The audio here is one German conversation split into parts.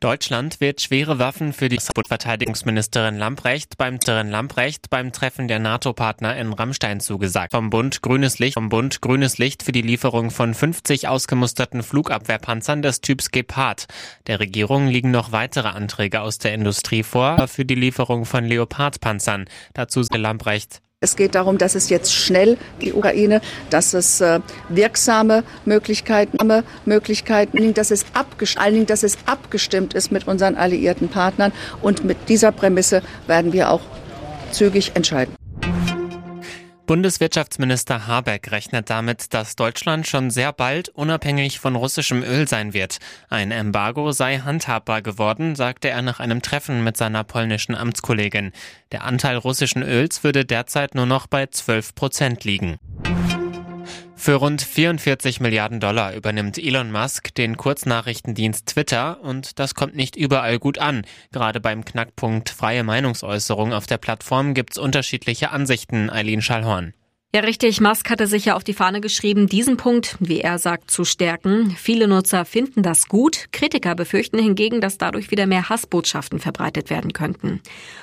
Deutschland wird schwere Waffen für die Verteidigungsministerin Lamprecht beim, Lamprecht beim Treffen der NATO-Partner in Rammstein zugesagt. Vom Bund grünes Licht, vom Bund grünes Licht für die Lieferung von 50 ausgemusterten Flugabwehrpanzern des Typs Gepard. Der Regierung liegen noch weitere Anträge aus der Industrie vor für die Lieferung von Leopard-Panzern. Dazu Lamprecht. Es geht darum, dass es jetzt schnell die Ukraine, dass es äh, wirksame Möglichkeiten, Möglichkeiten, dass es, abgestimmt, dass es abgestimmt ist mit unseren alliierten Partnern. Und mit dieser Prämisse werden wir auch zügig entscheiden. Bundeswirtschaftsminister Habeck rechnet damit, dass Deutschland schon sehr bald unabhängig von russischem Öl sein wird. Ein Embargo sei handhabbar geworden, sagte er nach einem Treffen mit seiner polnischen Amtskollegin. Der Anteil russischen Öls würde derzeit nur noch bei 12 Prozent liegen. Für rund 44 Milliarden Dollar übernimmt Elon Musk den Kurznachrichtendienst Twitter und das kommt nicht überall gut an. Gerade beim Knackpunkt freie Meinungsäußerung auf der Plattform gibt's unterschiedliche Ansichten, Eileen Schallhorn. Ja, richtig. Musk hatte sich ja auf die Fahne geschrieben, diesen Punkt, wie er sagt, zu stärken. Viele Nutzer finden das gut. Kritiker befürchten hingegen, dass dadurch wieder mehr Hassbotschaften verbreitet werden könnten.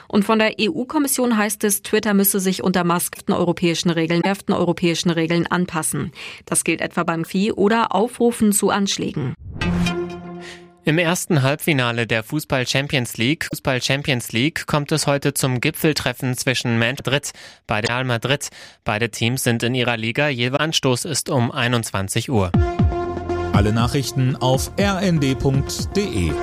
Und von der EU-Kommission heißt es, Twitter müsse sich unter Musk europäischen Regeln, europäischen Regeln anpassen. Das gilt etwa beim Vieh oder Aufrufen zu Anschlägen. Im ersten Halbfinale der Fußball Champions League, Fußball Champions League kommt es heute zum Gipfeltreffen zwischen Madrid bei Real Madrid. Beide Teams sind in ihrer Liga, jeder Anstoß ist um 21 Uhr. Alle Nachrichten auf rnd.de